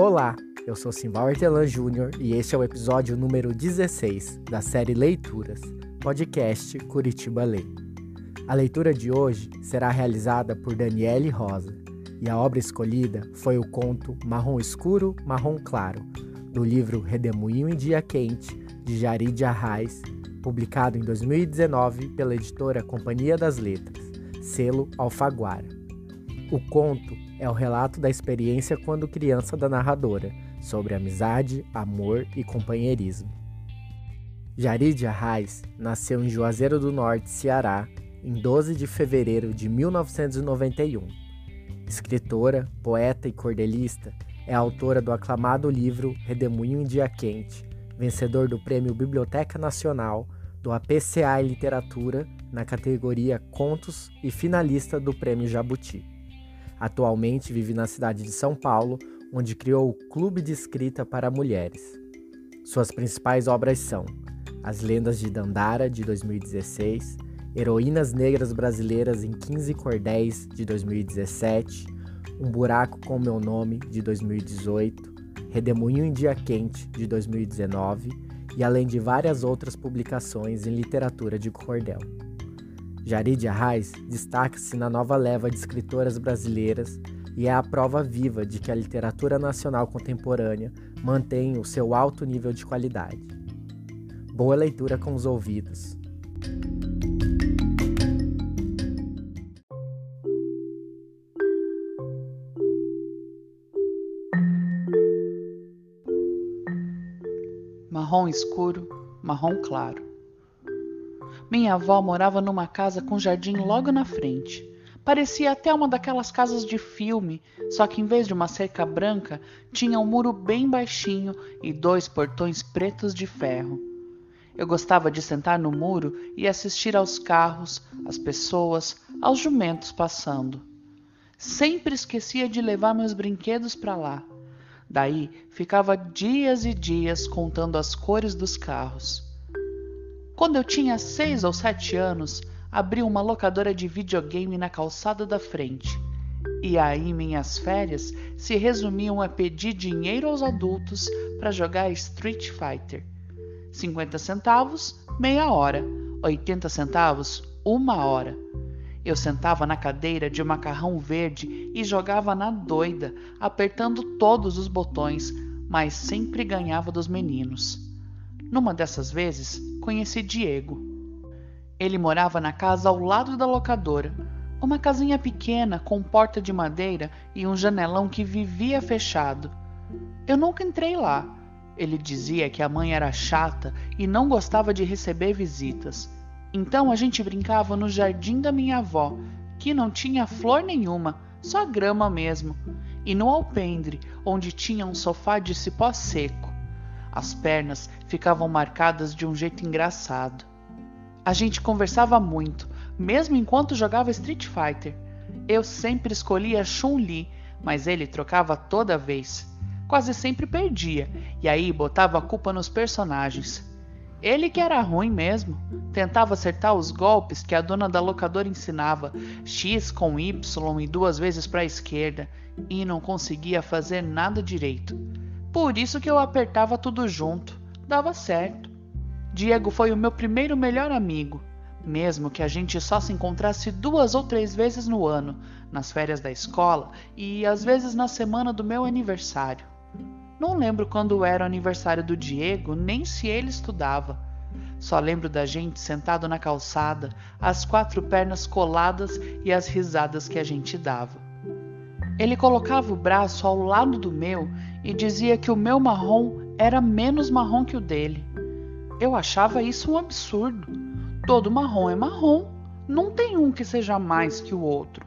Olá, eu sou Simbal Artelan Júnior e este é o episódio número 16 da série Leituras, podcast Curitiba Lê. A leitura de hoje será realizada por Daniele Rosa e a obra escolhida foi o conto Marrom Escuro, Marrom Claro, do livro Redemoinho em Dia Quente, de Jarid Arraes, publicado em 2019 pela editora Companhia das Letras, selo Alfaguara. O conto é o relato da experiência quando criança da narradora, sobre amizade, amor e companheirismo. Jarid Arraes nasceu em Juazeiro do Norte, Ceará, em 12 de fevereiro de 1991. Escritora, poeta e cordelista, é autora do aclamado livro Redemoinho em Dia Quente, vencedor do Prêmio Biblioteca Nacional do APCA em Literatura na categoria Contos e finalista do Prêmio Jabuti. Atualmente vive na cidade de São Paulo, onde criou o Clube de Escrita para Mulheres. Suas principais obras são As Lendas de Dandara, de 2016, Heroínas Negras Brasileiras em 15 Cordéis, de 2017, Um Buraco com Meu Nome, de 2018, Redemoinho em Dia Quente, de 2019, e além de várias outras publicações em literatura de cordel. Jarid Arraes destaca-se na nova leva de escritoras brasileiras e é a prova viva de que a literatura nacional contemporânea mantém o seu alto nível de qualidade. Boa leitura com os ouvidos. Marrom escuro, marrom claro. Minha avó morava numa casa com jardim logo na frente. Parecia até uma daquelas casas de filme, só que em vez de uma cerca branca, tinha um muro bem baixinho e dois portões pretos de ferro. Eu gostava de sentar no muro e assistir aos carros, às pessoas, aos jumentos passando. Sempre esquecia de levar meus brinquedos para lá. Daí ficava dias e dias contando as cores dos carros. Quando eu tinha seis ou sete anos, abri uma locadora de videogame na calçada da frente. E aí minhas férias se resumiam a pedir dinheiro aos adultos para jogar Street Fighter. 50 centavos, meia hora. 80 centavos, uma hora. Eu sentava na cadeira de macarrão verde e jogava na doida, apertando todos os botões, mas sempre ganhava dos meninos. Numa dessas vezes, conheci Diego. Ele morava na casa ao lado da locadora, uma casinha pequena com porta de madeira e um janelão que vivia fechado. Eu nunca entrei lá. Ele dizia que a mãe era chata e não gostava de receber visitas. Então a gente brincava no jardim da minha avó, que não tinha flor nenhuma, só grama mesmo, e no alpendre, onde tinha um sofá de cipó seco. As pernas ficavam marcadas de um jeito engraçado. A gente conversava muito, mesmo enquanto jogava Street Fighter. Eu sempre escolhia Chun-Li, mas ele trocava toda vez. Quase sempre perdia, e aí botava a culpa nos personagens. Ele que era ruim mesmo. Tentava acertar os golpes que a dona da locadora ensinava, X com Y e duas vezes para a esquerda, e não conseguia fazer nada direito. Por isso que eu apertava tudo junto. Dava certo. Diego foi o meu primeiro melhor amigo, mesmo que a gente só se encontrasse duas ou três vezes no ano, nas férias da escola e às vezes na semana do meu aniversário. Não lembro quando era o aniversário do Diego, nem se ele estudava. Só lembro da gente sentado na calçada, as quatro pernas coladas e as risadas que a gente dava. Ele colocava o braço ao lado do meu e dizia que o meu marrom era menos marrom que o dele. Eu achava isso um absurdo. Todo marrom é marrom, não tem um que seja mais que o outro.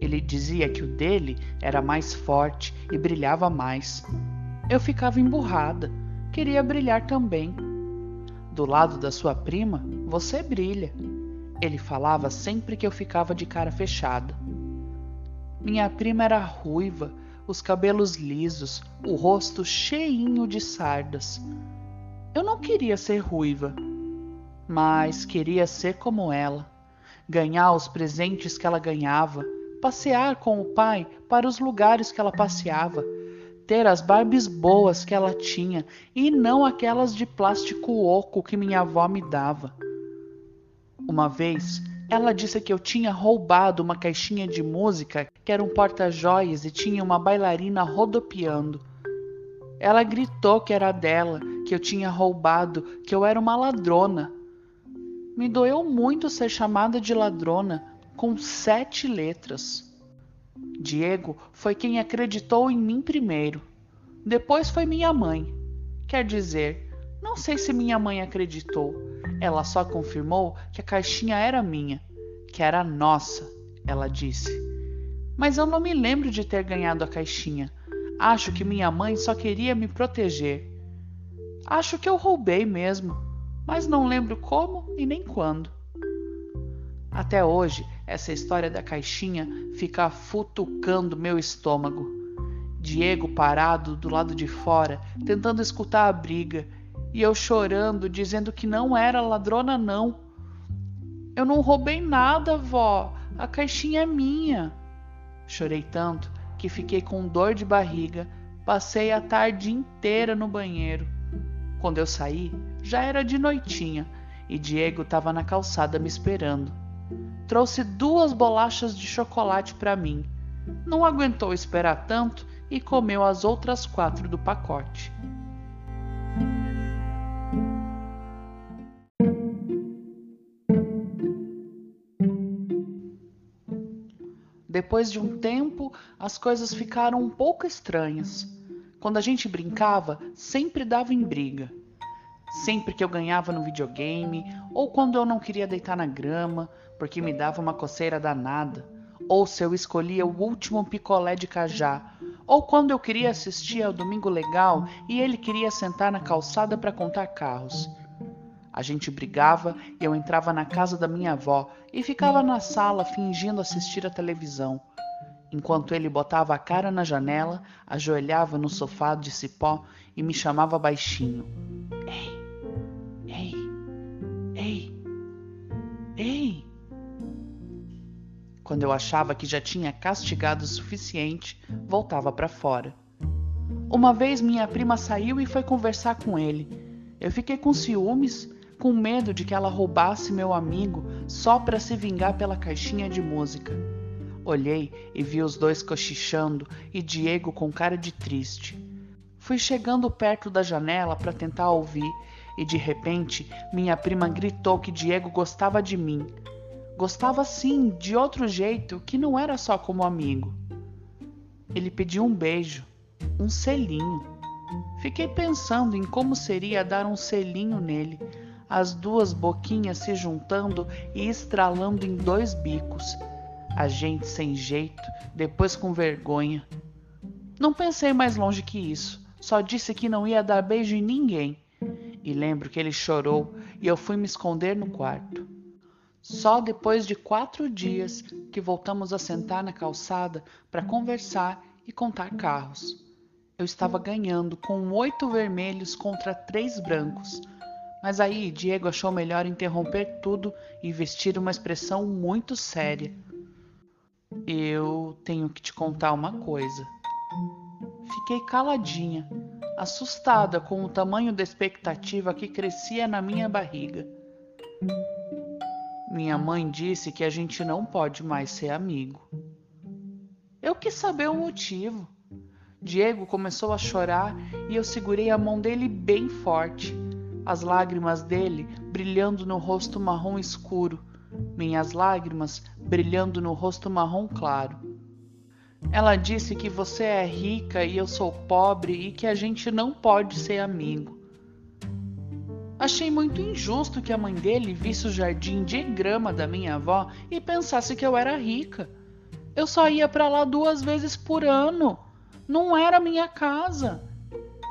Ele dizia que o dele era mais forte e brilhava mais. Eu ficava emburrada, queria brilhar também. Do lado da sua prima, você brilha. Ele falava sempre que eu ficava de cara fechada. Minha prima era ruiva, os cabelos lisos, o rosto cheinho de sardas. Eu não queria ser ruiva, mas queria ser como ela, ganhar os presentes que ela ganhava, passear com o pai para os lugares que ela passeava, ter as Barbies boas que ela tinha e não aquelas de plástico oco que minha avó me dava. Uma vez, ela disse que eu tinha roubado uma caixinha de música que era um porta-joias e tinha uma bailarina rodopiando. Ela gritou que era dela, que eu tinha roubado, que eu era uma ladrona. Me doeu muito ser chamada de ladrona, com sete letras. Diego foi quem acreditou em mim primeiro. Depois foi minha mãe. Quer dizer, não sei se minha mãe acreditou. Ela só confirmou que a caixinha era minha, que era nossa, ela disse. Mas eu não me lembro de ter ganhado a caixinha. Acho que minha mãe só queria me proteger. Acho que eu roubei mesmo, mas não lembro como e nem quando. Até hoje, essa história da caixinha fica futucando meu estômago. Diego parado do lado de fora, tentando escutar a briga, e eu chorando, dizendo que não era ladrona, não. Eu não roubei nada, vó. A caixinha é minha. Chorei tanto que fiquei com dor de barriga. Passei a tarde inteira no banheiro. Quando eu saí, já era de noitinha e Diego estava na calçada me esperando. Trouxe duas bolachas de chocolate para mim. Não aguentou esperar tanto e comeu as outras quatro do pacote. Depois de um tempo, as coisas ficaram um pouco estranhas. Quando a gente brincava, sempre dava em briga. Sempre que eu ganhava no videogame, ou quando eu não queria deitar na grama, porque me dava uma coceira danada, ou se eu escolhia o último picolé de cajá, ou quando eu queria assistir ao Domingo Legal e ele queria sentar na calçada para contar carros. A gente brigava e eu entrava na casa da minha avó e ficava na sala fingindo assistir a televisão enquanto ele botava a cara na janela, ajoelhava no sofá de cipó e me chamava baixinho. Ei, ei, ei, ei. Quando eu achava que já tinha castigado o suficiente, voltava para fora. Uma vez minha prima saiu e foi conversar com ele. Eu fiquei com ciúmes, com medo de que ela roubasse meu amigo só para se vingar pela caixinha de música. Olhei e vi os dois cochichando e Diego com cara de triste. Fui chegando perto da janela para tentar ouvir e de repente minha prima gritou que Diego gostava de mim. Gostava sim, de outro jeito, que não era só como amigo. Ele pediu um beijo, um selinho. Fiquei pensando em como seria dar um selinho nele, as duas boquinhas se juntando e estralando em dois bicos a gente sem jeito, depois com vergonha. Não pensei mais longe que isso, só disse que não ia dar beijo em ninguém. E lembro que ele chorou e eu fui me esconder no quarto. Só depois de quatro dias que voltamos a sentar na calçada para conversar e contar carros. Eu estava ganhando com oito vermelhos contra três brancos. Mas aí Diego achou melhor interromper tudo e vestir uma expressão muito séria. Eu tenho que te contar uma coisa. Fiquei caladinha, assustada com o tamanho da expectativa que crescia na minha barriga. Minha mãe disse que a gente não pode mais ser amigo. Eu quis saber o motivo. Diego começou a chorar e eu segurei a mão dele bem forte, as lágrimas dele brilhando no rosto marrom escuro minhas lágrimas brilhando no rosto marrom claro. Ela disse que você é rica e eu sou pobre e que a gente não pode ser amigo. Achei muito injusto que a mãe dele visse o jardim de grama da minha avó e pensasse que eu era rica. Eu só ia para lá duas vezes por ano. Não era minha casa.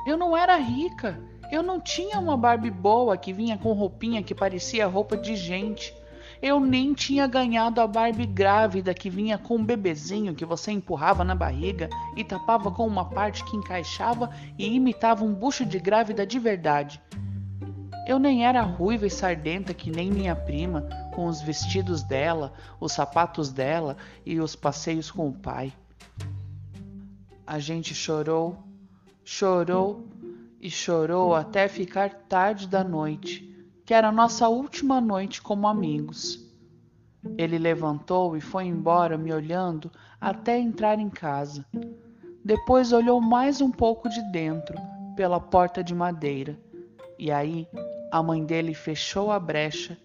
Eu não era rica. Eu não tinha uma Barbie boa que vinha com roupinha que parecia roupa de gente. Eu nem tinha ganhado a Barbie grávida que vinha com um bebezinho que você empurrava na barriga e tapava com uma parte que encaixava e imitava um bucho de grávida de verdade. Eu nem era ruiva e sardenta que nem minha prima, com os vestidos dela, os sapatos dela e os passeios com o pai. A gente chorou, Chorou e chorou até ficar tarde da noite, que era nossa última noite como amigos. Ele levantou e foi embora, me olhando até entrar em casa. Depois olhou mais um pouco de dentro, pela porta de madeira, e aí a mãe dele fechou a brecha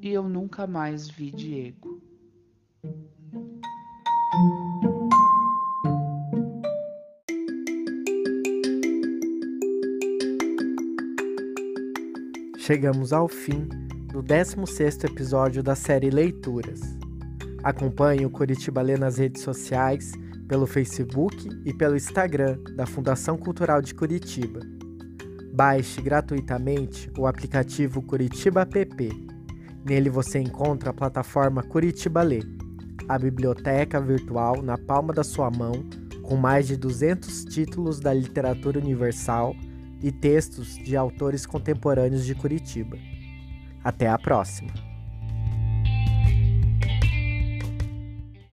e eu nunca mais vi Diego. Chegamos ao fim do 16º episódio da série Leituras. Acompanhe o Curitiba Lê nas redes sociais, pelo Facebook e pelo Instagram da Fundação Cultural de Curitiba. Baixe gratuitamente o aplicativo Curitiba App. Nele você encontra a plataforma Curitiba Lê, a biblioteca virtual na palma da sua mão, com mais de 200 títulos da literatura universal e textos de autores contemporâneos de Curitiba. Até a próxima!